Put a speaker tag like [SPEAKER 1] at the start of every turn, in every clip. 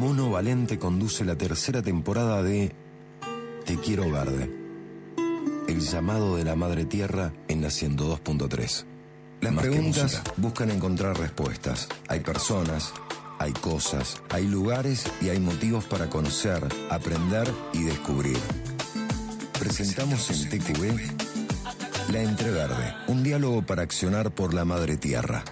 [SPEAKER 1] Mono Valente conduce la tercera temporada de Te Quiero Verde. El llamado de la Madre Tierra en la 102.3. Las preguntas buscan encontrar respuestas. Hay personas, hay cosas, hay lugares y hay motivos para conocer, aprender y descubrir. Presentamos en TQV La Entreverde, un diálogo para accionar por la Madre Tierra.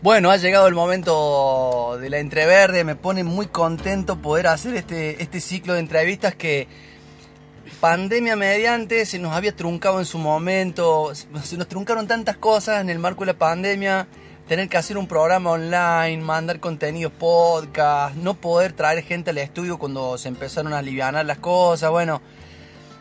[SPEAKER 2] Bueno, ha llegado el momento de la entreverde, me pone muy contento poder hacer este, este ciclo de entrevistas que pandemia mediante se nos había truncado en su momento, se nos truncaron tantas cosas en el marco de la pandemia, tener que hacer un programa online, mandar contenidos podcast, no poder traer gente al estudio cuando se empezaron a aliviar las cosas, bueno,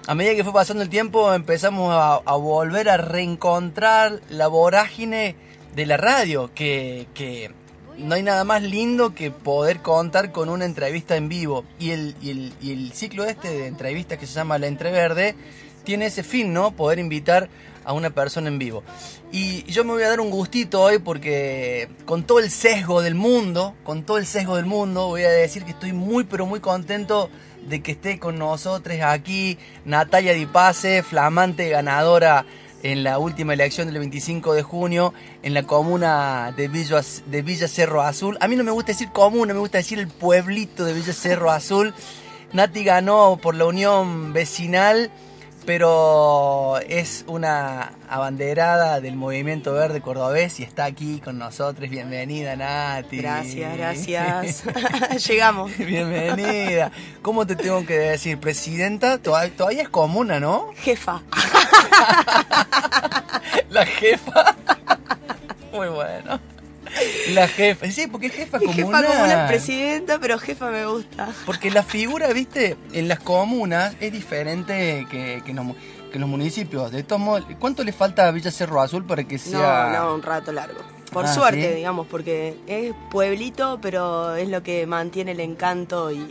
[SPEAKER 2] a medida que fue pasando el tiempo empezamos a, a volver a reencontrar la vorágine de la radio, que, que, no hay nada más lindo que poder contar con una entrevista en vivo. Y el, y el, y el ciclo este de entrevistas que se llama La Entreverde tiene ese fin, ¿no? Poder invitar a una persona en vivo. Y yo me voy a dar un gustito hoy porque con todo el sesgo del mundo, con todo el sesgo del mundo, voy a decir que estoy muy pero muy contento de que esté con nosotros aquí Natalia Di Pase, flamante ganadora en la última elección del 25 de junio en la comuna de Villa, de Villa Cerro Azul. A mí no me gusta decir comuna, me gusta decir el pueblito de Villa Cerro Azul. Nati ganó por la unión vecinal pero es una abanderada del movimiento verde cordobés y está aquí con nosotros. Bienvenida, Nati.
[SPEAKER 3] Gracias, gracias. Llegamos.
[SPEAKER 2] Bienvenida. ¿Cómo te tengo que decir? Presidenta, todavía es comuna, ¿no?
[SPEAKER 3] Jefa.
[SPEAKER 2] La jefa. Muy bueno. La jefa, sí, porque jefa comunal.
[SPEAKER 3] Jefa comunal, presidenta, pero jefa me gusta.
[SPEAKER 2] Porque la figura, viste, en las comunas es diferente que, que, en, los, municipios. De todos modos, ¿cuánto le falta a Villa Cerro Azul para que sea.?
[SPEAKER 3] No, no, un rato largo. Por ah, suerte, digamos, porque es pueblito, pero es lo que mantiene el encanto y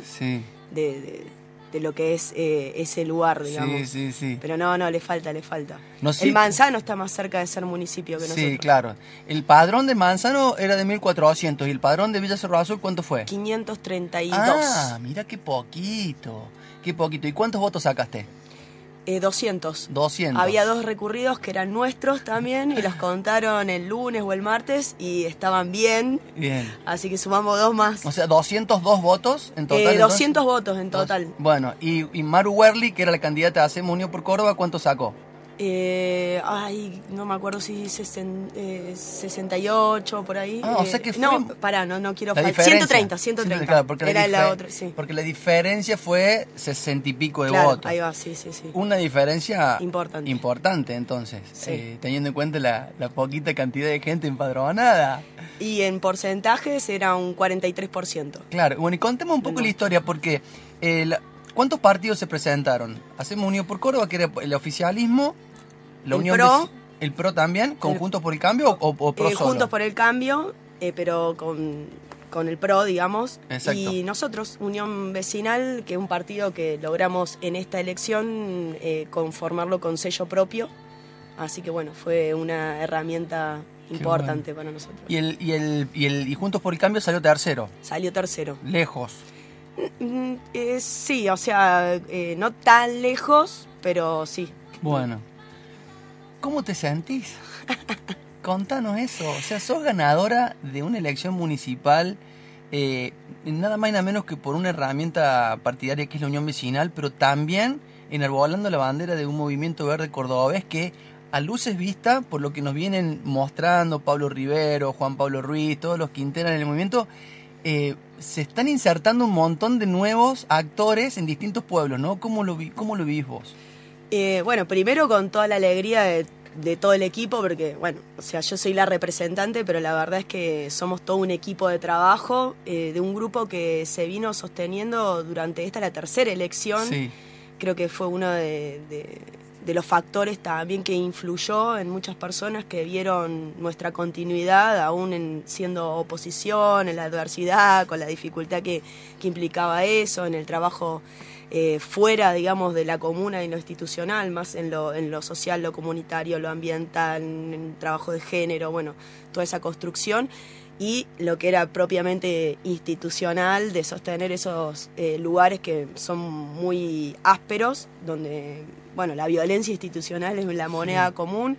[SPEAKER 3] de de lo que es eh, ese lugar, digamos. Sí, sí, sí. Pero no, no, le falta, le falta. el Manzano está más cerca de ser municipio que nosotros.
[SPEAKER 2] Sí, claro. El padrón de Manzano era de 1400 y el padrón de Villa Cerro Azul, ¿cuánto fue?
[SPEAKER 3] 532.
[SPEAKER 2] Ah, mira qué poquito, qué poquito. ¿Y cuántos votos sacaste?
[SPEAKER 3] 200.
[SPEAKER 2] Eh, 200.
[SPEAKER 3] Había dos recurridos que eran nuestros también y los contaron el lunes o el martes y estaban bien. Bien. Así que sumamos dos más.
[SPEAKER 2] O sea, 202 votos en total.
[SPEAKER 3] Eh, 200 votos en total.
[SPEAKER 2] Bueno, y, y Maru Werley, que era la candidata a Unión por Córdoba, ¿cuánto sacó?
[SPEAKER 3] Eh, ay, no me acuerdo si 68 por ahí.
[SPEAKER 2] Ah, o sea que
[SPEAKER 3] fue... No, pará, no, no quiero faltar. 130, 130. Claro,
[SPEAKER 2] porque Era la, otra, sí. Porque la diferencia fue 60 y pico de votos.
[SPEAKER 3] ahí va, sí, sí, sí.
[SPEAKER 2] Una diferencia
[SPEAKER 3] importante.
[SPEAKER 2] Importante, entonces, eh, teniendo en cuenta la, la, poquita cantidad de gente empadronada.
[SPEAKER 3] Y en porcentajes era un 43%.
[SPEAKER 2] Claro, bueno, y contemos un poco la historia, porque... El, ¿Cuántos partidos se presentaron? Hacemos Unión por Córdoba, que era el oficialismo, la
[SPEAKER 3] el
[SPEAKER 2] Unión
[SPEAKER 3] PRO,
[SPEAKER 2] ¿El PRO también? ¿Con Juntos por el Cambio o, o PRO
[SPEAKER 3] eh, Juntos por el Cambio, eh, pero con, con, el PRO, digamos. Exacto. Y nosotros, Unión Vecinal, que es un partido que logramos en esta elección eh, conformarlo con sello propio. Así que bueno, fue una herramienta importante para nosotros.
[SPEAKER 2] ¿Y, el, y, el, y, el, ¿Y Juntos por el Cambio salió tercero?
[SPEAKER 3] Salió tercero.
[SPEAKER 2] Lejos.
[SPEAKER 3] Mm, eh, sí, o sea, no tan lejos, pero sí.
[SPEAKER 2] Bueno. ¿Cómo te sentís? Contanos eso. O sea, sos ganadora de una elección municipal, eh, nada más y nada menos que por una herramienta partidaria que es la Unión Vecinal, pero también enarbolando la bandera de un movimiento verde cordobés que a luces vista, por lo que nos vienen mostrando Pablo Rivero, Juan Pablo Ruiz, todos los que integran el movimiento, eh, se están insertando un montón de nuevos actores en distintos pueblos, ¿no? ¿Cómo lo, vi, cómo lo vís vos?
[SPEAKER 3] Eh, bueno, primero con toda la alegría de, todo el equipo, porque, bueno, o sea, yo soy la representante, pero la verdad es que somos todo un equipo de trabajo, eh, de un grupo que se vino sosteniendo durante esta, la tercera elección. Sí. Creo que fue uno de de los factores también que influyó en muchas personas que vieron nuestra continuidad aún en siendo oposición, en la adversidad, con la dificultad que, implicaba eso, en el trabajo eh, fuera, digamos, de la comuna y lo institucional, más en lo, en lo social, lo comunitario, lo ambiental, en el trabajo de género, bueno, toda esa construcción y lo que era propiamente institucional de sostener esos eh, lugares que son muy ásperos, donde, bueno, la violencia institucional es la moneda común.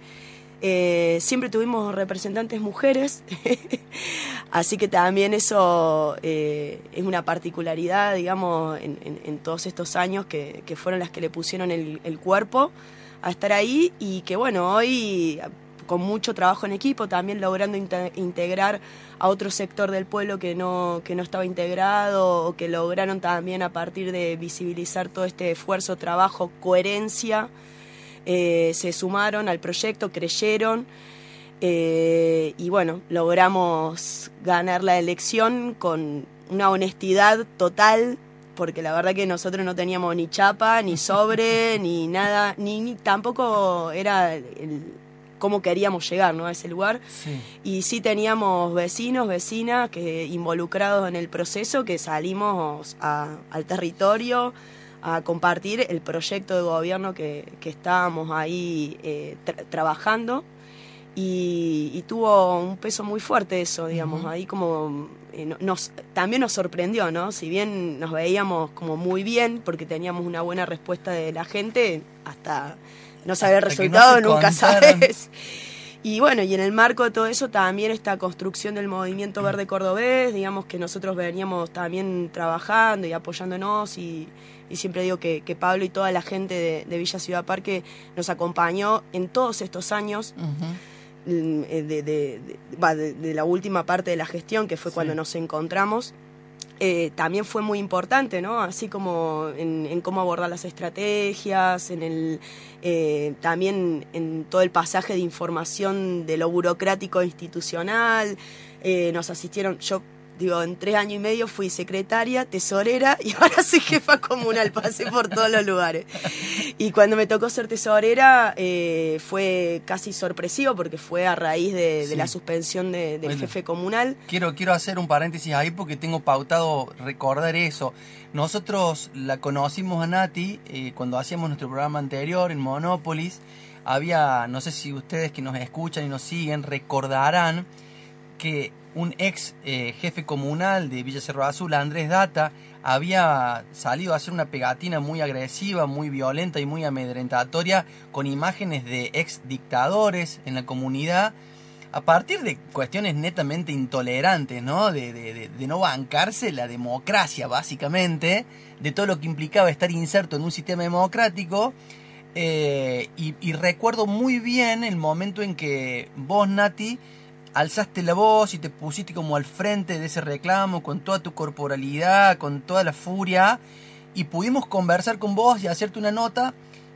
[SPEAKER 3] Eh, siempre tuvimos representantes mujeres, así que también eso eh, es una particularidad, digamos, en, todos estos años que, fueron las que le pusieron el, el cuerpo a estar ahí y que, bueno, hoy con mucho trabajo en equipo, también logrando integrar a otro sector del pueblo que no, que no estaba integrado o que lograron también a partir de visibilizar todo este esfuerzo, trabajo, coherencia, eh, se sumaron al proyecto, creyeron. Eh, y bueno, logramos ganar la elección con una honestidad total, porque la verdad que nosotros no teníamos ni chapa, ni sobre, ni nada, ni tampoco era el, cómo queríamos llegar ¿no? a ese lugar. Y sí teníamos vecinos, vecinas que involucrados en el proceso que salimos al territorio a compartir el proyecto de gobierno que, estábamos ahí eh, trabajando. Y, tuvo un peso muy fuerte eso, digamos, ahí como eh, nos, también nos sorprendió, ¿no? Si bien nos veíamos como muy bien porque teníamos una buena respuesta de la gente, hasta no saber el resultado, nunca sabes. Y bueno, y en el marco de todo eso también esta construcción del movimiento verde cordobés, digamos que nosotros veníamos también trabajando y apoyándonos y, siempre digo que, Pablo y toda la gente de, Villa Ciudad Parque nos acompañó en todos estos años. Mm, eh, de, la última parte de la gestión, que fue cuando nos encontramos, eh, también fue muy importante, ¿no? Así como en, cómo abordar las estrategias, en el, eh, también en todo el pasaje de información de lo burocrático institucional. Eh, nos asistieron, yo digo, en tres años y medio fui secretaria, tesorera y ahora soy jefa comunal, pasé por todos los lugares. Y cuando me tocó ser tesorera eh, fue casi sorpresivo porque fue a raíz de, la suspensión del jefe comunal.
[SPEAKER 2] Quiero, quiero hacer un paréntesis ahí porque tengo pautado recordar eso. Nosotros la conocimos a Nati eh, cuando hacíamos nuestro programa anterior en Monópolis. Había, no sé si ustedes que nos escuchan y nos siguen recordarán que un ex eh, jefe comunal de Villa Cerro Azul, Andrés Data, había salido a hacer una pegatina muy agresiva, muy violenta y muy amedrentatoria con imágenes de ex dictadores en la comunidad a partir de cuestiones netamente intolerantes, ¿no? De, no bancarse la democracia, básicamente, de todo lo que implicaba estar inserto en un sistema democrático. Eh, y, y recuerdo muy bien el momento en que vos, Nati, alzaste la voz y te pusiste como al frente de ese reclamo con toda tu corporalidad, con toda la furia, y pudimos conversar con vos y hacerte una nota,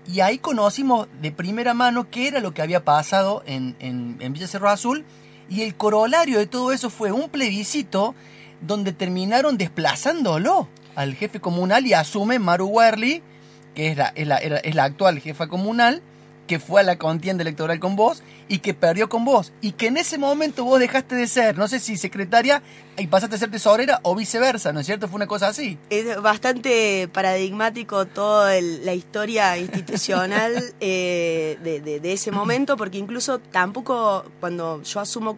[SPEAKER 2] y ahí conocimos de primera mano qué era lo que había pasado en, en, Villa Cerro Azul, y el corolario de todo eso fue un plebiscito donde terminaron desplazándolo al jefe comunal y asume Maru Werley, que es la, es la, es la actual jefa comunal, que fue a la contienda electoral con vos y que perdió con vos. Y que en ese momento vos dejaste de ser, no sé si secretaria y pasaste a ser tesorera o viceversa, ¿no es cierto? Fue una cosa así.
[SPEAKER 3] Es bastante paradigmático toda la historia institucional eh, de, ese momento, porque incluso tampoco cuando yo asumo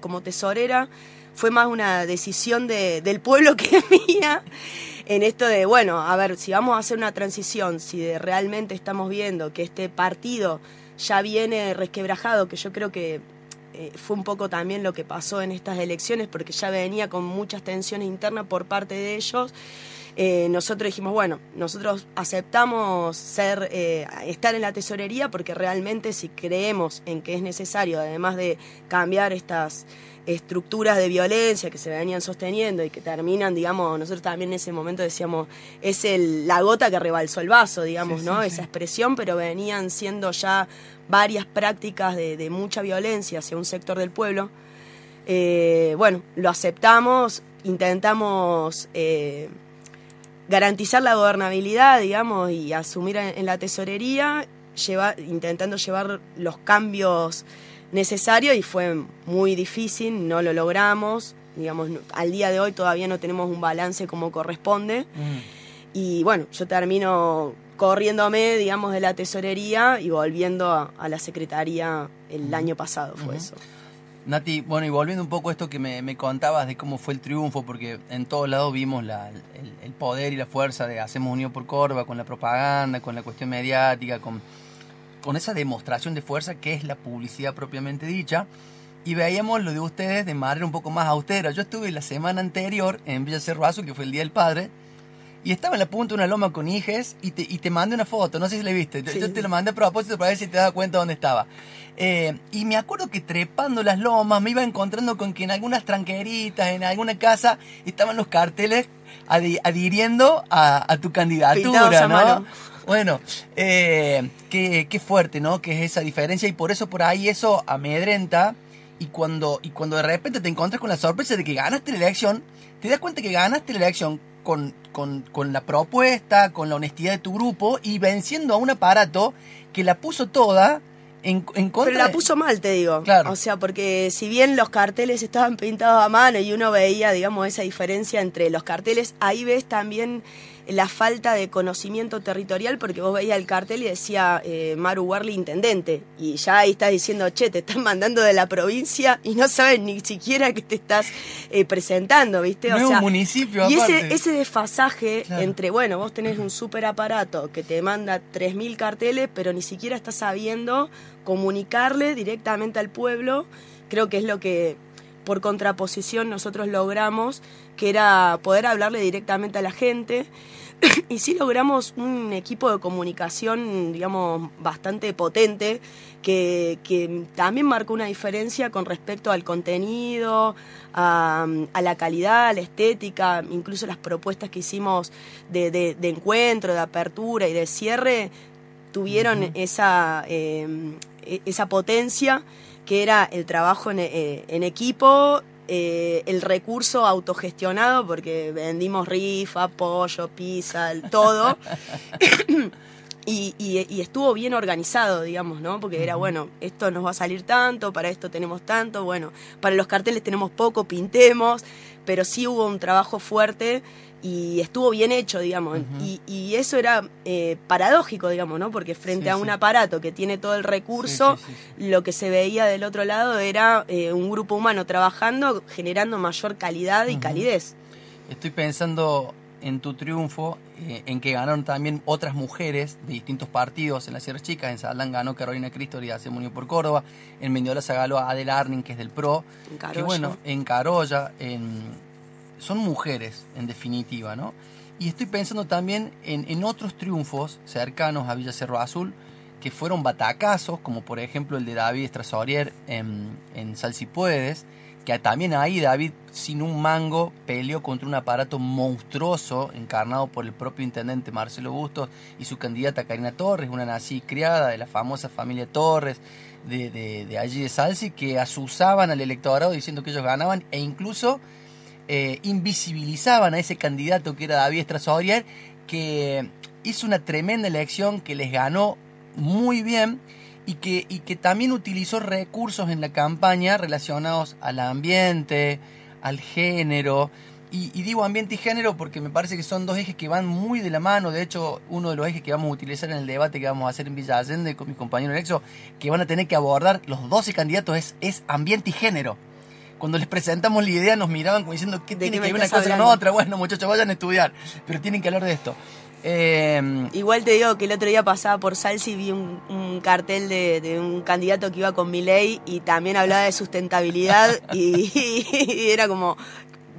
[SPEAKER 3] como tesorera, fue más una decisión del pueblo que mía en esto de, bueno, a ver, si vamos a hacer una transición, si realmente estamos viendo que este partido ya viene resquebrajado, que yo creo que eh, fue un poco también lo que pasó en estas elecciones, porque ya venía con muchas tensiones internas por parte de ellos. Eh, nosotros dijimos, bueno, nosotros aceptamos ser, eh, estar en la tesorería porque realmente si creemos en que es necesario, además de cambiar estas estructuras de violencia que se venían sosteniendo y que terminan, digamos, nosotros también en ese momento decíamos, es el, la gota que rebalsó el vaso, digamos, ¿no? Esa expresión, pero venían siendo ya varias prácticas de, mucha violencia hacia un sector del pueblo. Eh, bueno, lo aceptamos, intentamos eh, garantizar la gobernabilidad, digamos, y asumir en, la tesorería, intentando llevar los cambios necesario y fue muy difícil, no lo logramos, digamos, al día de hoy todavía no tenemos un balance como corresponde. Mm. Y bueno, yo termino corriéndome, digamos, de la tesorería y volviendo a, la secretaría el año pasado, fue eso.
[SPEAKER 2] Nati, bueno, y volviendo un poco a esto que me, contabas de cómo fue el triunfo, porque en todos lados vimos el, poder y la fuerza de Hacemos Unión por Corva, con la propaganda, con la cuestión mediática, con, con esa demostración de fuerza que es la publicidad propiamente dicha. Y veíamos lo de ustedes de manera un poco más austera. Yo estuve la semana anterior en Villa que fue el Día del Padre, y estaba en la punta de una loma con hijes y te, y te mandé una foto, no sé si la viste. Yo te la mandé a propósito para ver si te das cuenta dónde estaba. Eh, y me acuerdo que trepando las lomas me iba encontrando con que en algunas tranqueritas, en alguna casa, estaban los carteles adhiriendo a, tu candidatura, ¿no? Bueno, eh, qué, qué, fuerte, ¿no? Que es esa diferencia y por eso por ahí eso amedrenta y cuando, y cuando de repente te encuentras con la sorpresa de que ganaste la elección, te das cuenta que ganaste la elección con, con, la propuesta, con la honestidad de tu grupo y venciendo a un aparato que la puso toda en, en contra.
[SPEAKER 3] Pero la puso mal, te digo. Claro. O sea, porque si bien los carteles estaban pintados a mano y uno veía, digamos, esa diferencia entre los carteles, ahí ves también la falta de conocimiento territorial, porque vos veías el cartel y decía eh, Maru Warley intendente, y ya ahí estás diciendo, che, te están mandando de la provincia y no sabes ni siquiera que te estás eh, presentando, ¿viste?
[SPEAKER 2] O sea, un municipio.
[SPEAKER 3] Y ese, ese desfasaje entre, bueno, vos tenés un super aparato que te manda 3.000 carteles, pero ni siquiera estás sabiendo comunicarle directamente al pueblo, creo que es lo que por contraposición nosotros logramos, que era poder hablarle directamente a la gente. y sí logramos un equipo de comunicación, digamos, bastante potente, que, que también marcó una diferencia con respecto al contenido, a, la calidad, a la estética, incluso las propuestas que hicimos de, de, encuentro, de apertura y de cierre, tuvieron esa, eh, e, esa potencia que era el trabajo en, eh, equipo, eh, el recurso autogestionado, porque vendimos rifa, pollo, pizza, todo. y, y, estuvo bien organizado, digamos, ¿no? Porque era, bueno, esto nos va a salir tanto, para esto tenemos tanto, bueno, para los carteles tenemos poco, pintemos, pero sí hubo un trabajo fuerte y estuvo bien hecho, digamos. y, eso era eh, paradójico, digamos, ¿no? Porque frente a un aparato que tiene todo el recurso, lo que se veía del otro lado era eh, un grupo humano trabajando, generando mayor calidad y calidez.
[SPEAKER 2] Estoy pensando en tu triunfo, eh, en que ganaron también otras mujeres de distintos partidos en las Sierras Chicas. En Saldán ganó Carolina Cristo y se unió por Córdoba. En Mendiola se ganó Adela Arning, que es del PRO. En Que bueno, en Carolla, en son mujeres, en definitiva, ¿no? Y estoy pensando también en, otros triunfos cercanos a Villa Cerro Azul que fueron batacazos, como por ejemplo el de David Estrasorier en, en Sal Puedes, que también ahí David, sin un mango, peleó contra un aparato monstruoso encarnado por el propio intendente Marcelo Bustos y su candidata Karina Torres, una nací criada de la famosa familia Torres, de, de, de allí de Salsi, que asusaban al electorado diciendo que ellos ganaban e incluso eh, invisibilizaban a ese candidato que era David Estrasorier, que hizo una tremenda elección, que les ganó muy bien y que, también utilizó recursos en la campaña relacionados al ambiente, al género. Y, digo ambiente y género porque me parece que son dos ejes que van muy de la mano. De hecho, uno de los ejes que vamos a utilizar en el debate que vamos a hacer en Villa Allende con mi compañero Alexo, que van a tener que abordar los 12 candidatos, es ambiente y género cuando les presentamos la idea nos miraban como diciendo, ¿qué tiene que ver una cosa con otra? Bueno, muchachos, vayan a estudiar, pero tienen que hablar de esto.
[SPEAKER 3] Em, Igual te digo que el otro día pasaba por Salsi y vi un, cartel de, un candidato que iba con mi ley y también hablaba de sustentabilidad y, era como,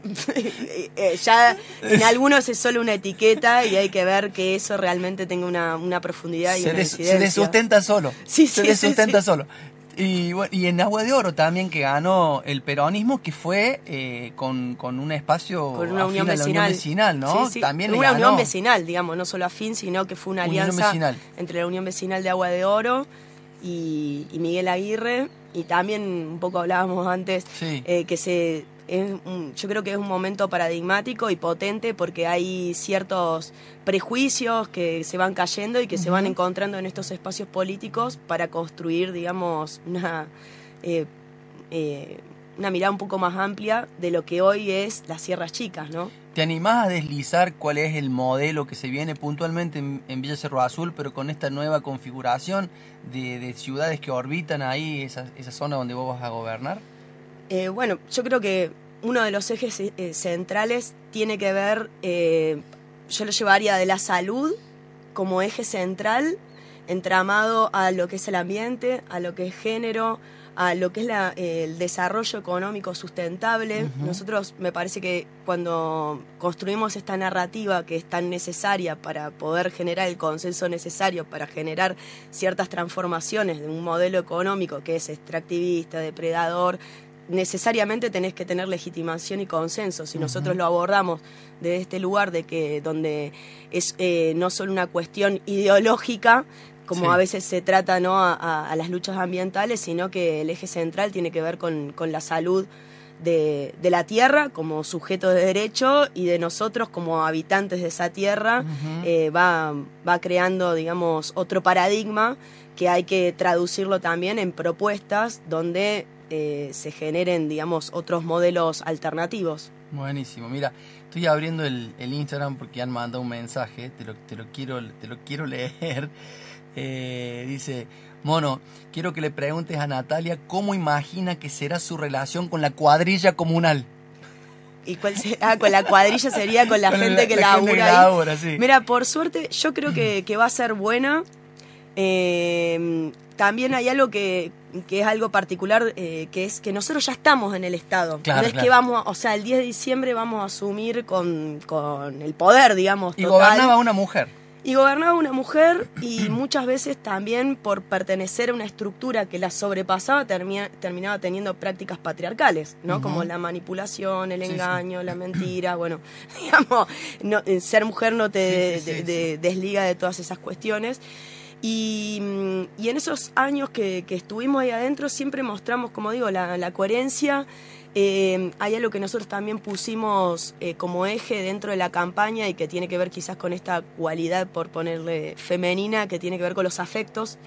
[SPEAKER 3] eh, ya en algunos es solo una etiqueta y hay que ver que eso realmente tenga una, profundidad y
[SPEAKER 2] se
[SPEAKER 3] una
[SPEAKER 2] Se desustenta solo. Sí, se desustenta solo. Y, y, en Agua de Oro también que ganó el peronismo, que fue eh, con, con, un espacio
[SPEAKER 3] con una unión vecinal.
[SPEAKER 2] ¿no?
[SPEAKER 3] También una unión vecinal, digamos, no solo afín, sino que fue una alianza entre la Unión Vecinal de Agua de Oro y, Miguel Aguirre. Y también un poco hablábamos antes eh, que se yo creo que es un momento paradigmático y potente porque hay ciertos prejuicios que se van cayendo y que se van encontrando en estos espacios políticos para construir, digamos, una, eh, eh, una mirada un poco más amplia de lo que hoy es las Sierras Chicas, ¿no?
[SPEAKER 2] ¿Te animás a deslizar cuál es el modelo que se viene puntualmente en, Villa Cerro Azul, pero con esta nueva configuración de, ciudades que orbitan ahí, esa, esa, zona donde vos vas a gobernar?
[SPEAKER 3] Eh, bueno, yo creo que uno de los ejes eh, centrales tiene que ver, eh, yo lo llevaría de la salud como eje central, entramado a lo que es el ambiente, a lo que es género, a lo que es el desarrollo económico sustentable. Nosotros me parece que cuando construimos esta narrativa que es tan necesaria para poder generar el consenso necesario para generar ciertas transformaciones de un modelo económico que es extractivista, depredador, necesariamente tenés que tener legitimación y consenso. Si nosotros lo abordamos desde este lugar de que donde es eh, no solo una cuestión ideológica, como a veces se trata ¿no? A, las luchas ambientales, sino que el eje central tiene que ver con, la salud de, la tierra como sujeto de derecho y de nosotros como habitantes de esa tierra, eh, va, va creando, digamos, otro paradigma que hay que traducirlo también en propuestas donde eh, se generen, digamos, otros modelos alternativos.
[SPEAKER 2] Buenísimo, mira, estoy abriendo el, Instagram porque han mandado un mensaje, te lo, te lo, quiero, te lo quiero leer. Eh, dice, Mono, quiero que le preguntes a Natalia cómo imagina que será su relación con la cuadrilla comunal.
[SPEAKER 3] ¿Y cuál Ah, con la cuadrilla sería con la gente que la, labura. Mira, por suerte, yo creo que, va a ser buena. Eh, también hay algo que, es algo particular, eh, que es que nosotros ya estamos en el Estado. no es que vamos, o sea, el 10 de diciembre vamos a asumir con, el poder, digamos.
[SPEAKER 2] Y gobernaba una mujer.
[SPEAKER 3] Y gobernaba una mujer y muchas veces también por pertenecer a una estructura que la sobrepasaba terminaba teniendo prácticas patriarcales, ¿no? Como la manipulación, el engaño, la mentira, bueno, digamos, eh, ser mujer no te desliga de todas esas cuestiones. Y, y, en esos años que, que, estuvimos ahí adentro siempre mostramos, como digo, la, la coherencia eh, hay algo que nosotros también pusimos eh, como eje dentro de la campaña y que tiene que ver quizás con esta cualidad, por ponerle femenina, que tiene que ver con los afectos.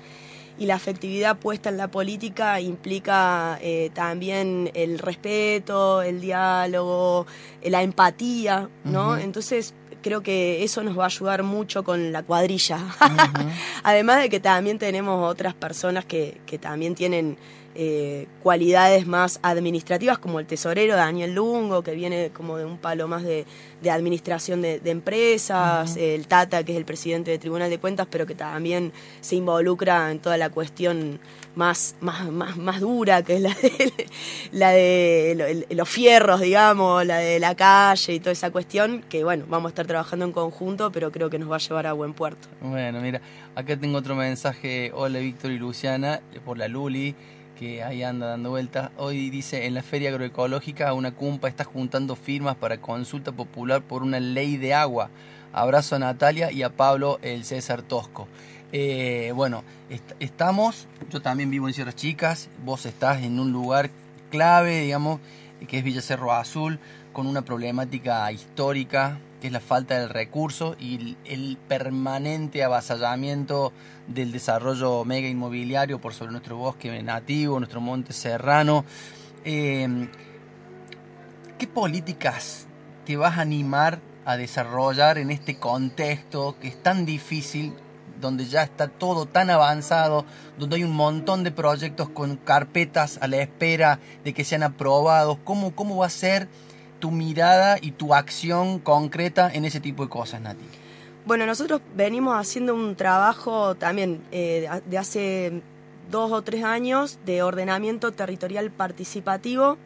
[SPEAKER 3] Y la afectividad puesta en la política implica eh, también el respeto, el diálogo, la empatía, ¿no? Entonces, creo que eso nos va a ayudar mucho con la cuadrilla. Además de que también tenemos otras personas que, que también tienen eh, cualidades más administrativas, como el tesorero Daniel Lungo, que viene como de un palo más de, administración de, empresas, el Tata, que es el presidente del Tribunal de Cuentas, pero que también se involucra en toda la cuestión más, más, más, más dura, que es la de, la de los fierros, digamos, la de la calle y toda esa cuestión, que bueno, vamos a estar trabajando en conjunto, pero creo que nos va a llevar a buen puerto.
[SPEAKER 2] Bueno, mira, acá tengo otro mensaje. Hola Víctor y Luciana, por la Luli que ahí anda dando vueltas. Hoy dice, en la Feria Agroecológica una cumpa está juntando firmas para consulta popular por una ley de agua. Abrazo a Natalia y a Pablo el César Tosco. Eh, bueno, estamos, yo también vivo en Sierras Chicas, vos estás en un lugar clave, digamos, que es Villa Cerro Azul, con una problemática histórica que es la falta del recurso y el, permanente avasallamiento del desarrollo mega inmobiliario por sobre nuestro bosque nativo, nuestro monte serrano. Em, ¿Qué políticas te vas a animar a desarrollar en este contexto que es tan difícil, donde ya está todo tan avanzado, donde hay un montón de proyectos con carpetas a la espera de que sean aprobados? ¿Cómo, cómo va a ser? Tu mirada y tu acción concreta en ese tipo de cosas, Nati?
[SPEAKER 3] Bueno, nosotros venimos haciendo un trabajo también eh, de hace dos o tres años de ordenamiento territorial participativo.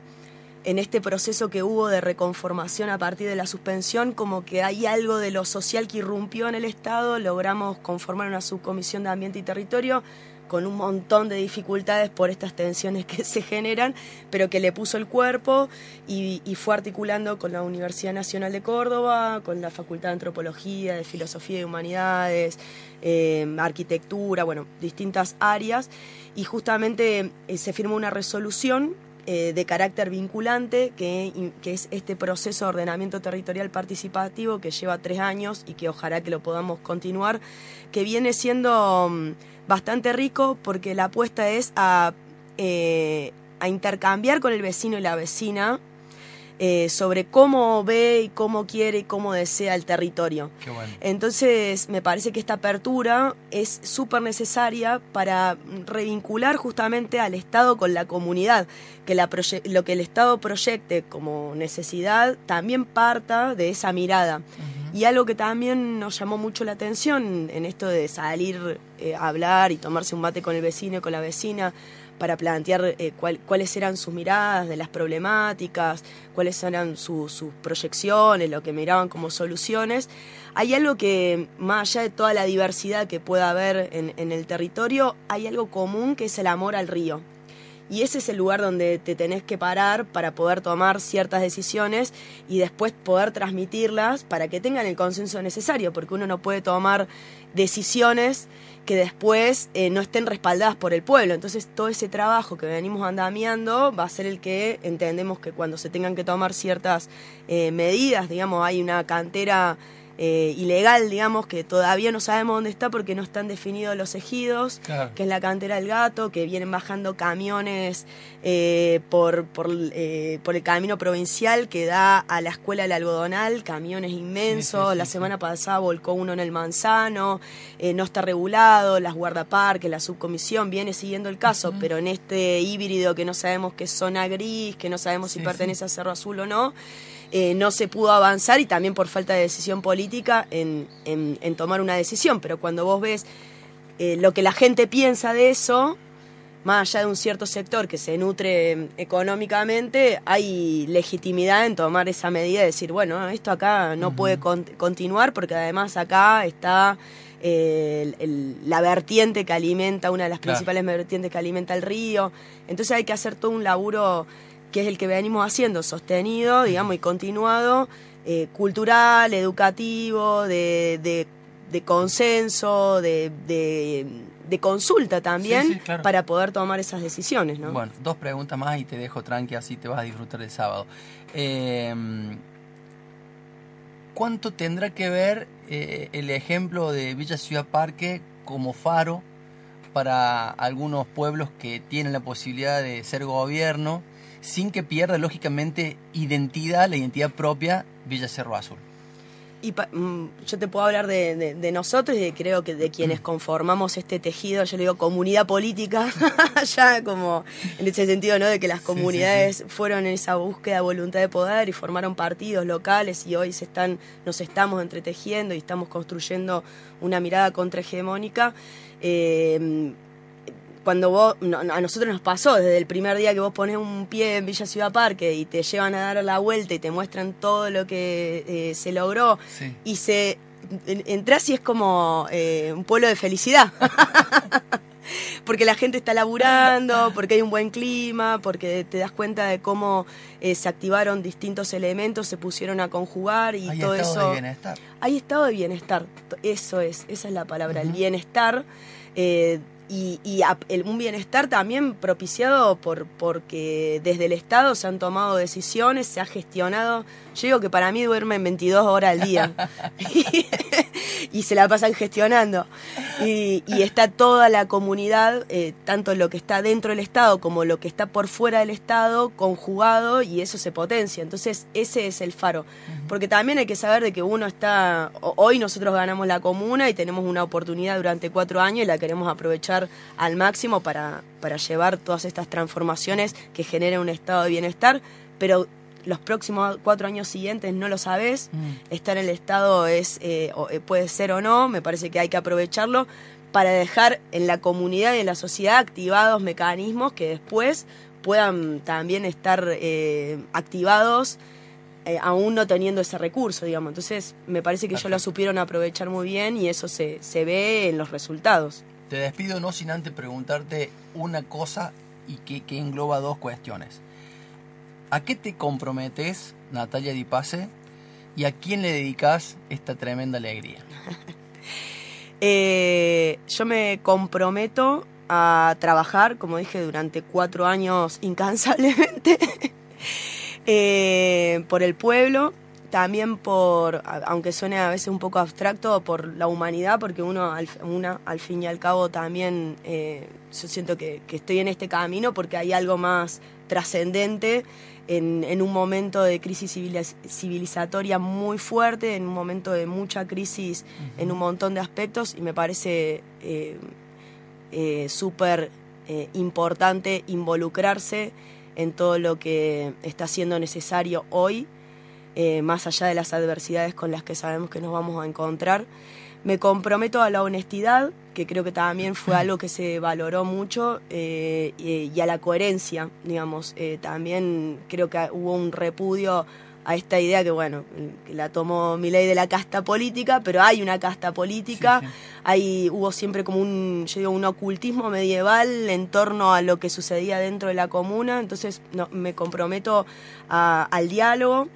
[SPEAKER 3] En este proceso que hubo de reconformación a partir de la suspensión, como que hay algo de lo social que irrumpió en el Estado, logramos conformar una subcomisión de ambiente y territorio con un montón de dificultades por estas tensiones que se generan, pero que le puso el cuerpo y, fue articulando con la Universidad Nacional de Córdoba, con la Facultad de Antropología, de Filosofía y Humanidades, eh, Arquitectura, bueno, distintas áreas, y justamente eh, se firmó una resolución eh, de carácter vinculante, que, que, es este proceso de ordenamiento territorial participativo que lleva tres años y que ojalá que lo podamos continuar, que viene siendo mm, bastante rico porque la apuesta es eh, a intercambiar con el vecino y la vecina eh, sobre cómo ve y cómo quiere y cómo desea el territorio. Entonces, me parece que esta apertura es súper necesaria para revincular justamente al Estado con la comunidad, que lo que el Estado proyecte como necesidad también parta de esa mirada. Y algo que también nos llamó mucho la atención en esto de salir eh, a hablar y tomarse un mate con el vecino y con la vecina, para plantear eh, cuáles eran sus miradas de las problemáticas, cuáles eran sus proyecciones, lo que miraban como soluciones. Hay algo que, más allá de toda la diversidad que pueda haber en, en el territorio, hay algo común que es el amor al río. Y ese es el lugar donde te tenés que parar para poder tomar ciertas decisiones y después poder transmitirlas para que tengan el consenso necesario, porque uno no puede tomar decisiones que después eh, no estén respaldadas por el pueblo. Entonces todo ese trabajo que venimos andamiando va a ser el que entendemos que cuando se tengan que tomar ciertas eh, medidas, digamos, hay una cantera eh, ilegal, digamos, que todavía no sabemos dónde está porque no están definidos los ejidos, que es la cantera del gato, que vienen bajando camiones eh, por, por, eh, por, el camino provincial que da a la escuela del algodonal, camiones inmensos, la semana pasada volcó uno en el manzano, no está regulado, las guardaparques, la subcomisión viene siguiendo el caso, pero en este híbrido que no sabemos qué zona gris, que no sabemos si pertenece a Cerro Azul o no, eh, no se pudo avanzar y también por falta de decisión política en, tomar una decisión. Pero cuando vos ves eh, lo que la gente piensa de eso, más allá de un cierto sector que se nutre em, económicamente, hay legitimidad en tomar esa medida de decir, bueno, esto acá no puede continuar porque además acá está eh, la vertiente que alimenta, una de las principales vertientes que alimenta el río. Entonces hay que hacer todo un laburo que es el que venimos haciendo, sostenido, digamos, y continuado, eh, cultural, educativo, de, consenso, de, consulta también, para poder tomar esas decisiones. ¿no?
[SPEAKER 2] Bueno, dos preguntas más y te dejo tranqui, así te vas a disfrutar el sábado. Em, ¿Cuánto tendrá que ver eh, el ejemplo de Villa Ciudad Parque como faro para algunos pueblos que tienen la posibilidad de ser gobierno sin que pierda lógicamente identidad, la identidad propia Villa Cerro Azul.
[SPEAKER 3] Y mm, yo te puedo hablar de, nosotros y creo que de quienes mm. conformamos este tejido, yo le digo comunidad política, ya como en ese sentido, ¿no? De que las comunidades fueron en esa búsqueda de voluntad de poder y formaron partidos locales y hoy se están, nos estamos entretejiendo y estamos construyendo una mirada contrahegemónica. Eh, cuando vos, a nosotros nos pasó, desde el primer día que vos pones un pie en Villa Ciudad Parque y te llevan a dar la vuelta y te muestran todo lo que eh, se logró y se entras y es como eh, un pueblo de felicidad. porque la gente está laburando, porque hay un buen clima, porque te das cuenta de cómo eh, se activaron distintos elementos, se pusieron a conjugar y todo eso. Hay estado de bienestar. Hay estado de bienestar, eso es, esa es la palabra, el bienestar y, un bienestar también propiciado por porque desde el Estado se han tomado decisiones, se ha gestionado. Yo digo que para mí duermen 22 horas al día y, se la pasan gestionando. Y, está toda la comunidad, eh, tanto lo que está dentro del Estado como lo que está por fuera del Estado, conjugado y eso se potencia. Entonces ese es el faro. Porque también hay que saber de que uno está, hoy nosotros ganamos la comuna y tenemos una oportunidad durante cuatro años y la queremos aprovechar al máximo para, para llevar todas estas transformaciones que generen un estado de bienestar, pero los próximos cuatro años siguientes no lo sabes, mm. estar en el estado es eh, eh, puede ser o no, me parece que hay que aprovecharlo para dejar en la comunidad y en la sociedad activados mecanismos que después puedan también estar eh, activados aún no teniendo ese recurso, digamos. Entonces, me parece que ellos lo supieron aprovechar muy bien y eso se, se ve en los resultados.
[SPEAKER 2] Te despido no sin antes preguntarte una cosa y que, engloba dos cuestiones. ¿A qué te comprometes, Natalia Di Pase, y a quién le dedicas esta tremenda alegría?
[SPEAKER 3] Eh, yo me comprometo a trabajar, como dije, durante cuatro años incansablemente eh, por el pueblo, también por, aunque suene a veces un poco abstracto, por la humanidad, porque uno al, una, al fin y al cabo también eh, yo siento que, estoy en este camino porque hay algo más trascendente en, un momento de crisis civilizatoria muy fuerte, en un momento de mucha crisis en un montón de aspectos y me parece eh, eh, súper importante involucrarse en todo lo que está siendo necesario hoy eh, más allá de las adversidades con las que sabemos que nos vamos a encontrar. Me comprometo a la honestidad, que creo que también fue algo que se valoró mucho, eh, y, a la coherencia, digamos. Eh, también creo que hubo un repudio a esta idea que, bueno, que la tomó mi ley de la casta política, pero hay una casta política, Hay, hubo siempre como un, yo digo, un ocultismo medieval en torno a lo que sucedía dentro de la comuna, entonces no, me comprometo al diálogo,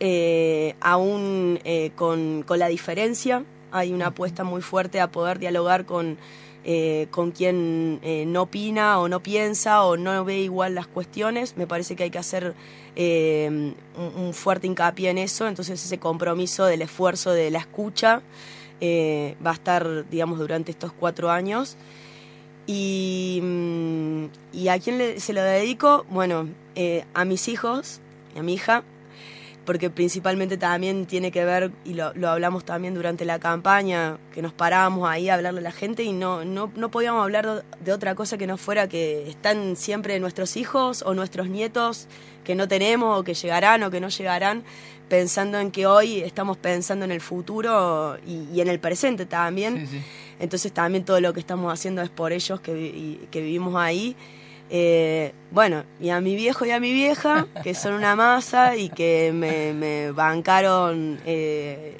[SPEAKER 3] eh, aún eh, con, la diferencia. Hay una apuesta muy fuerte a poder dialogar con, eh, con quien no opina o no piensa o no ve igual las cuestiones. Me parece que hay que hacer un, fuerte hincapié en eso. Entonces ese compromiso del esfuerzo de la escucha va a estar, digamos, durante estos cuatro años. Y, mm, y a quién se lo dedico, bueno, a mis hijos, a mi hija, porque principalmente también tiene que ver, y lo, hablamos también durante la campaña, que nos parábamos ahí a hablarle a la gente y no, no, no podíamos hablar de otra cosa que no fuera que están siempre nuestros hijos o nuestros nietos que no tenemos o que llegarán o que no llegarán, pensando en que hoy estamos pensando en el futuro y, en el presente también. Entonces también todo lo que estamos haciendo es por ellos que, que vivimos ahí. Eh, bueno, y a mi viejo y a mi vieja, que son una masa y que me, bancaron eh,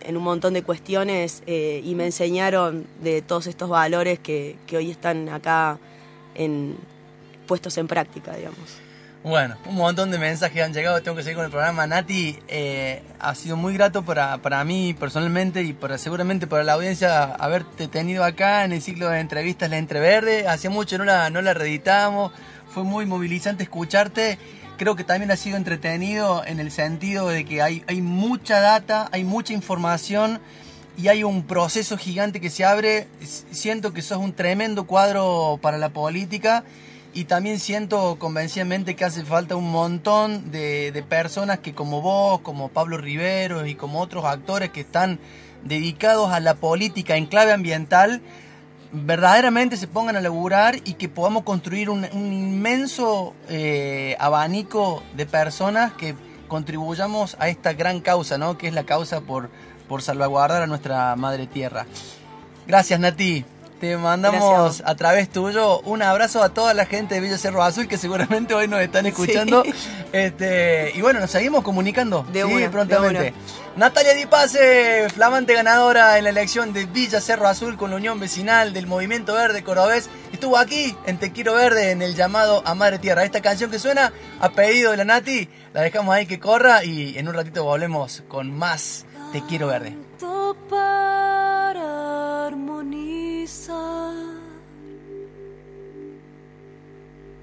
[SPEAKER 3] en, un montón de cuestiones eh, y me enseñaron de todos estos valores que, que hoy están acá en, puestos en práctica, digamos.
[SPEAKER 2] Bueno, un montón de mensajes han llegado, tengo que seguir con el programa. Nati, eh, ha sido muy grato para, para mí personalmente y para, seguramente para la audiencia haberte tenido acá en el ciclo de entrevistas La Entreverde. Hacía mucho no la, no la reeditamos, fue muy movilizante escucharte. Creo que también ha sido entretenido en el sentido de que hay, hay mucha data, hay mucha información y hay un proceso gigante que se abre. Siento que sos un tremendo cuadro para la política y también siento convencidamente que hace falta un montón de, personas que como vos, como Pablo Rivero y como otros actores que están dedicados a la política en clave ambiental, verdaderamente se pongan a laburar y que podamos construir un, inmenso eh, abanico de personas que contribuyamos a esta gran causa, ¿no? que es la causa por, por salvaguardar a nuestra madre tierra. Gracias, Nati. Te mandamos a través tuyo un abrazo a toda la gente de Villa Cerro Azul que seguramente hoy nos están escuchando. Este, y bueno, nos seguimos comunicando
[SPEAKER 3] de sí,
[SPEAKER 2] prontamente. Natalia Di Pase, flamante ganadora en la elección de Villa Cerro Azul con la Unión Vecinal del Movimiento Verde Corobés, estuvo aquí en Te Quiero Verde en el llamado a Madre Tierra. Esta canción que suena a pedido de la Nati, la dejamos ahí que corra y en un ratito volvemos con más Te Quiero Verde.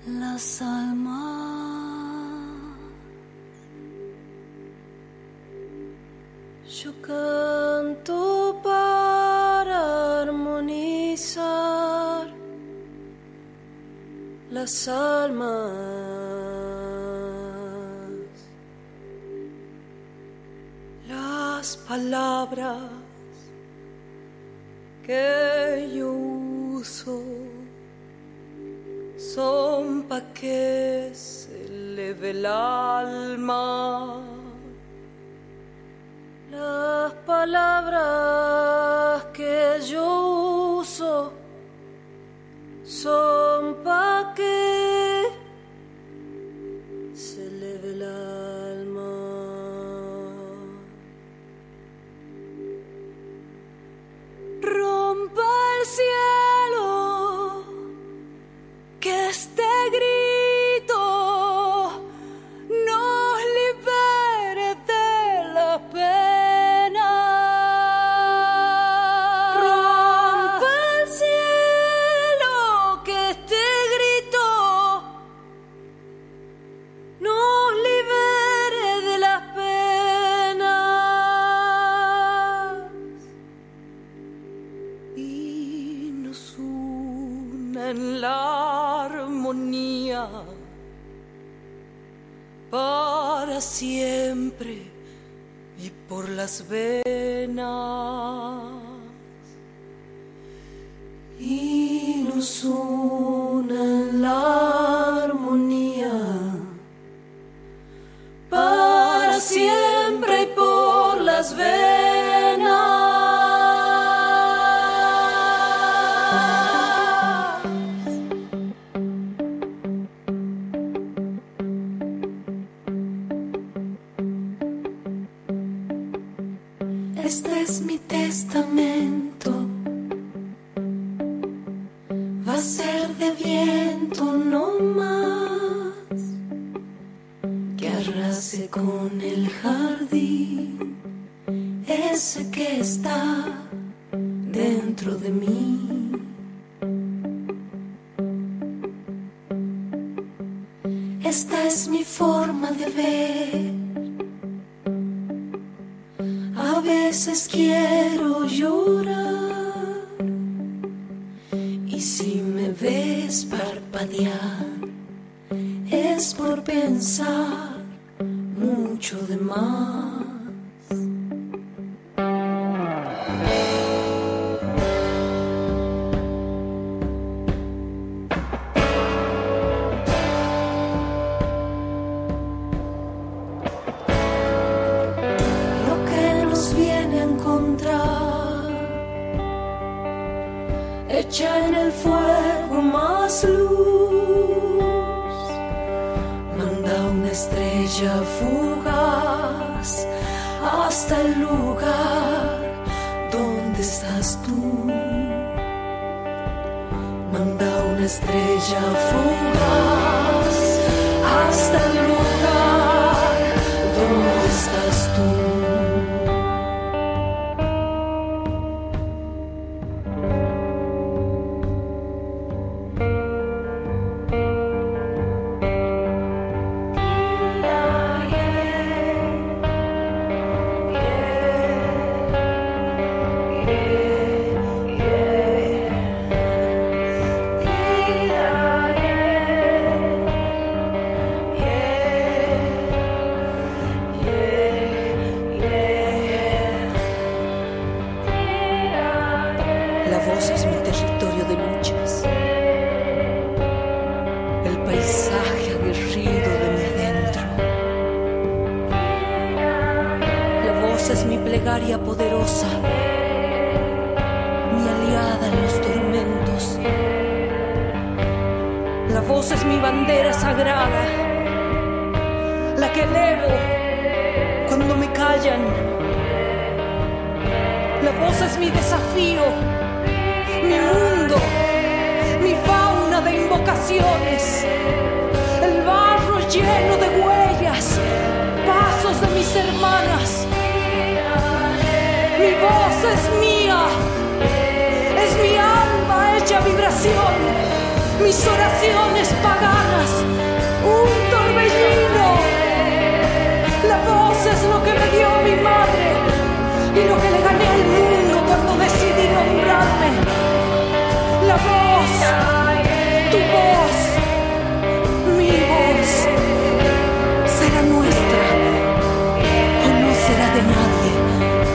[SPEAKER 4] Las almas. Yo canto para armonizar las almas. Las palabras que yo uso son pa' que se eleve el alma. Las palabras que yo uso son pa' De viento no más que arrase con el jardín ese que está dentro de mí. Una estrella fugaz hasta el lugar donde estás tú. Manda una estrella fugaz hasta el lugar donde estás tú. Voz es mi plegaria poderosa, mi aliada en los tormentos. La voz es mi bandera sagrada, la que elevo cuando me callan. La voz es mi desafío, mi mundo, mi fauna de invocaciones, el barro lleno de huellas, pasos de mis hermanas mi voz es mía, es mi alma hecha vibración, mis oraciones paganas, un torbellino. La voz es lo que me dio mi madre y lo que le gané al mundo cuando decidí nombrarme. La voz, tu voz, mi voz, será nuestra o no será de nada.